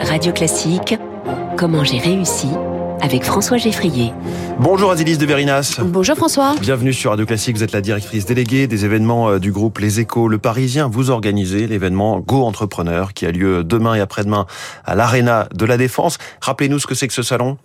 Radio Classique, comment j'ai réussi avec François Geffrier. Bonjour Azilis de Verinas. Bonjour François. Bienvenue sur Radio Classique. Vous êtes la directrice déléguée des événements euh, du groupe Les Échos Le Parisien. Vous organisez l'événement Go Entrepreneur qui a lieu demain et après-demain à l'Arena de la Défense. Rappelez-nous ce que c'est que ce salon.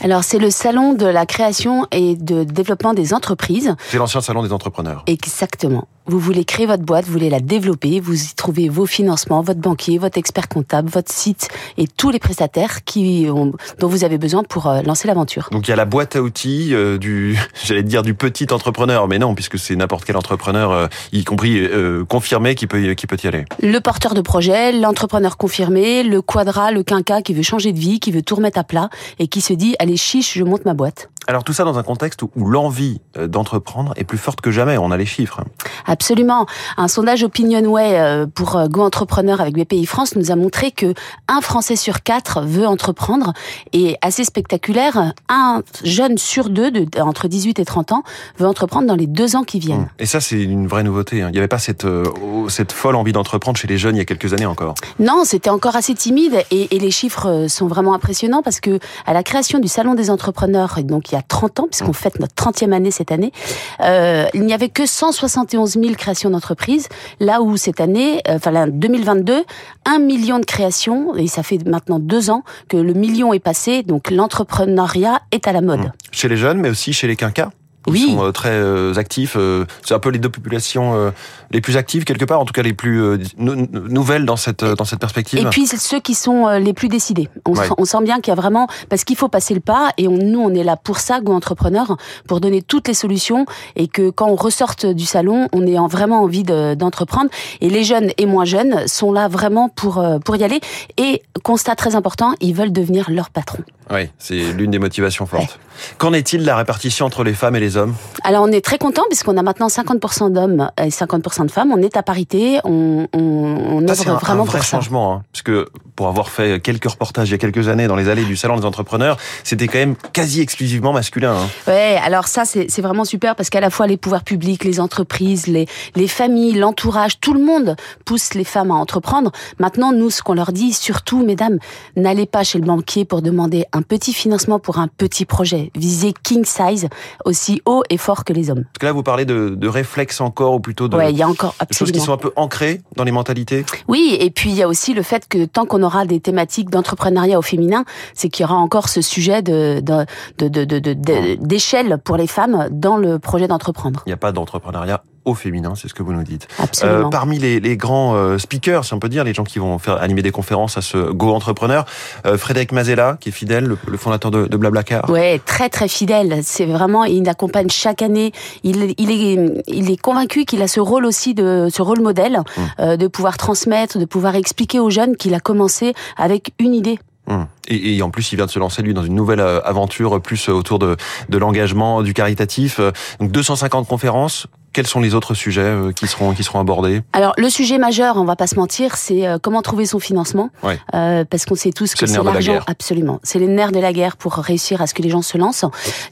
Alors c'est le salon de la création et de développement des entreprises. C'est l'ancien salon des entrepreneurs. Exactement. Vous voulez créer votre boîte, vous voulez la développer, vous y trouvez vos financements, votre banquier, votre expert comptable, votre site et tous les prestataires qui ont, dont vous avez besoin pour euh, lancer l'aventure. Donc il y a la boîte à outils euh, du, j'allais dire du petit entrepreneur, mais non, puisque c'est n'importe quel entrepreneur, euh, y compris euh, confirmé, qui peut, qui peut y aller. Le porteur de projet, l'entrepreneur confirmé, le quadra, le quinca qui veut changer de vie, qui veut tout remettre à plat et qui se dit allez chiche, je monte ma boîte. Alors tout ça dans un contexte où l'envie d'entreprendre est plus forte que jamais. On a les chiffres. Absolument. Un sondage Opinionway pour Go Entrepreneur avec BPI France nous a montré que un Français sur quatre veut entreprendre et assez spectaculaire, un jeune sur deux de, entre 18 et 30 ans veut entreprendre dans les deux ans qui viennent. Et ça, c'est une vraie nouveauté. hein. Il n'y avait pas cette, euh, cette folle envie d'entreprendre chez les jeunes il y a quelques années encore. Non, c'était encore assez timide et, et les chiffres sont vraiment impressionnants parce que à la création du Salon des entrepreneurs, donc il y a 30 ans, puisqu'on fête notre 30e année cette année, euh, il n'y avait que 171 000 créations d'entreprises, là où cette année, euh, enfin là, 2022, un million de créations, et ça fait maintenant deux ans que le million est passé, donc l'entrepreneuriat est à la mode. Chez les jeunes, mais aussi chez les quinquas. Ils Oui. sont euh, très euh, actifs. euh, c'est un peu les deux populations euh, les plus actives quelque part, en tout cas les plus euh, nou- nou- nouvelles dans cette dans cette perspective. Et puis ceux qui sont euh, les plus décidés. On, Ouais. sent, on sent bien qu'il y a vraiment parce qu'il faut passer le pas et on, nous on est là pour ça, Go Entrepreneur, pour donner toutes les solutions et que quand on ressorte du salon, on ait en- vraiment envie de- d'entreprendre. Et les jeunes et moins jeunes sont là vraiment pour euh, pour y aller. Et constat très important, ils veulent devenir leur patron. Oui, c'est l'une des motivations fortes. Qu'en est-il de la répartition entre les femmes et les hommes? Alors on est très content puisqu'on a maintenant 50% d'hommes et 50% de femmes. On est à parité. On, on, on Ça, œuvre un, vraiment un vrai pour ça. changement, hein, parce que pour avoir fait quelques reportages il y a quelques années dans les allées du salon des entrepreneurs, c'était quand même quasi exclusivement masculin. hein. Ouais, alors ça c'est vraiment super parce qu'à la fois les pouvoirs publics, les entreprises, les les familles, l'entourage, tout le monde pousse les femmes à entreprendre. Maintenant, nous, ce qu'on leur dit, surtout, mesdames, n'allez pas chez le banquier pour demander un petit financement pour un petit projet. Visez king size, aussi haut et fort que les hommes. Parce que là, vous parlez de, de réflexes encore, ou plutôt de, Ouais, il y a encore de choses qui sont un peu ancrées dans les mentalités? Oui, et puis il y a aussi le fait que tant qu'on aura des thématiques d'entrepreneuriat au féminin, c'est qu'il y aura encore ce sujet de de de d'échelle pour les femmes dans le projet d'entreprendre. Il n'y a pas d'entrepreneuriat au féminin, c'est ce que vous nous dites. Absolument. Euh, parmi les, les grands euh, speakers, si on peut dire, les gens qui vont faire animer des conférences à ce Go Entrepreneur, euh, Frédéric Mazella, qui est fidèle, le, le fondateur de, de Blablacar. Ouais, très très fidèle. C'est vraiment, il accompagne chaque année. Il, il est, il est convaincu qu'il a ce rôle aussi de, ce rôle modèle, Mmh. euh, de pouvoir transmettre, de pouvoir expliquer aux jeunes qu'il a commencé avec une idée. Hum. Et, et en plus, il vient de se lancer lui dans une nouvelle euh, aventure, euh, plus autour de, de l'engagement, du caritatif. Donc 250 conférences. Quels sont les autres sujets euh, qui seront qui seront abordés Alors le sujet majeur, on va pas se mentir, c'est euh, comment trouver son financement, Ouais. Euh, parce qu'on sait tous C'est que le c'est nerf de la l'argent. guerre. Absolument, c'est les nerfs de la guerre pour réussir à ce que les gens se lancent.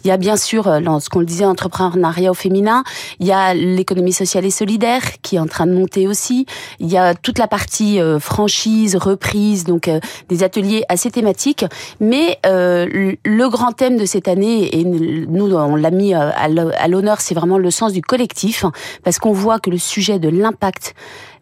Il y a bien sûr, euh, ce qu'on le disait, entrepreneuriat au féminin. Il y a l'économie sociale et solidaire qui est en train de monter aussi. Il y a toute la partie euh, franchise, reprise, donc euh, des ateliers assez thématiques. Mais euh, le- le grand thème de cette année, et nous on l'a mis à l'honneur, c'est vraiment le sens du collectif, parce qu'on voit que le sujet de l'impact,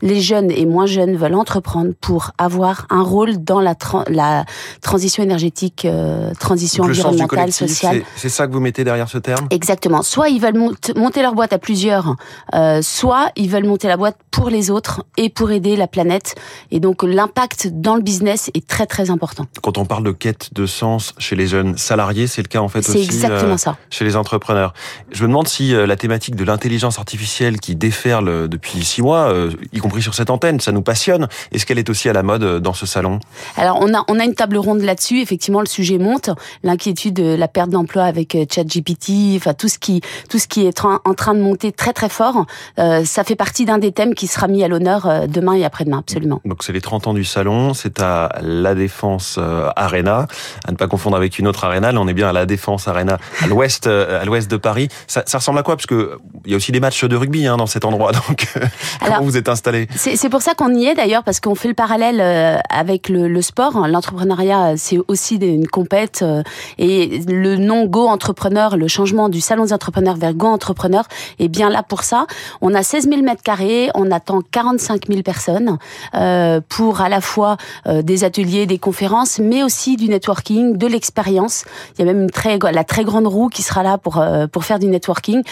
les jeunes et moins jeunes veulent entreprendre pour avoir un rôle dans la, tran- la transition énergétique, euh, transition Donc, environnementale, sociale. c'est- ça que vous mettez derrière ce terme? Exactement. Soit ils veulent mont- monter leur boîte à plusieurs, euh, soit ils veulent monter la boîte pour les autres et pour aider la planète. Et donc l'impact dans le business est très très important. Quand on parle de quête de sens chez les jeunes salariés, c'est le cas en fait C'est aussi exactement euh, ça. chez les entrepreneurs. Je me demande si la thématique de l'intelligence artificielle qui déferle depuis six mois, y compris sur cette antenne, ça nous passionne. Est-ce qu'elle est aussi à la mode euh, dans ce salon? Alors on a on a une table ronde là-dessus. Effectivement, le sujet monte. L'inquiétude de la perte d'emploi avec euh, ChatGPT, enfin tout ce qui tout ce qui est tra- en train de monter très très fort. euh, ça fait partie d'un des thèmes qui sera mis à l'honneur euh, demain et après-demain, absolument. Donc c'est les 30 ans du salon, c'est à La Défense euh, Arena, à ne pas confondre avec une autre arena, là on est bien à La Défense Arena, à l'ouest euh, à l'ouest de Paris. Ça, ça ressemble à quoi? Parce que il y a aussi des matchs de rugby hein, dans cet endroit, donc euh, Alors- comment vous êtes installé C'est pour ça qu'on y est d'ailleurs, parce qu'on fait le parallèle euh, avec le, le sport. L'entrepreneuriat, c'est aussi une compète. Euh, et le nom Go Entrepreneur, le changement du salon des entrepreneurs vers Go Entrepreneur est bien là pour ça. On a 16 000 mètres carrés, on attend 45 000 personnes euh, pour à la fois des ateliers, des conférences, mais aussi du networking, de l'expérience. Il y a même une très, la très grande roue qui sera là pour, pour faire du networking.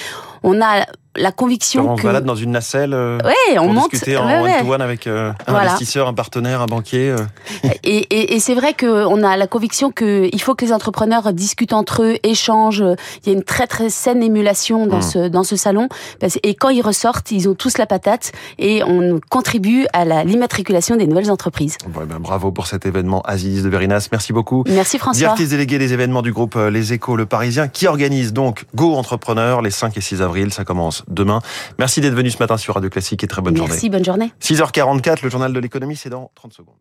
On a la conviction on que... se balade dans une nacelle euh, ouais, on pour monte, discuter en one-to-one avec euh, un Voilà. investisseur, un partenaire, un banquier. euh. Et, et, et c'est vrai qu'on a la conviction qu'il faut que les entrepreneurs discutent entre eux, échangent. Il y a une très très saine émulation dans Mm. ce dans ce salon. Et quand ils ressortent, ils ont tous la patate et on contribue à la l'immatriculation des nouvelles entreprises. Bon, eh ben, bravo pour cet événement Aziz de Verinas. Merci beaucoup. Merci François. Directrice déléguée des événements du groupe Les Échos Le Parisien qui organise donc Go Entrepreneur les 5 et 6 avril. Ça commence demain. Merci d'être venu ce matin sur Radio Classique et très bonne journée. Merci, bonne journée. 6h44, le journal de l'économie, c'est dans 30 secondes.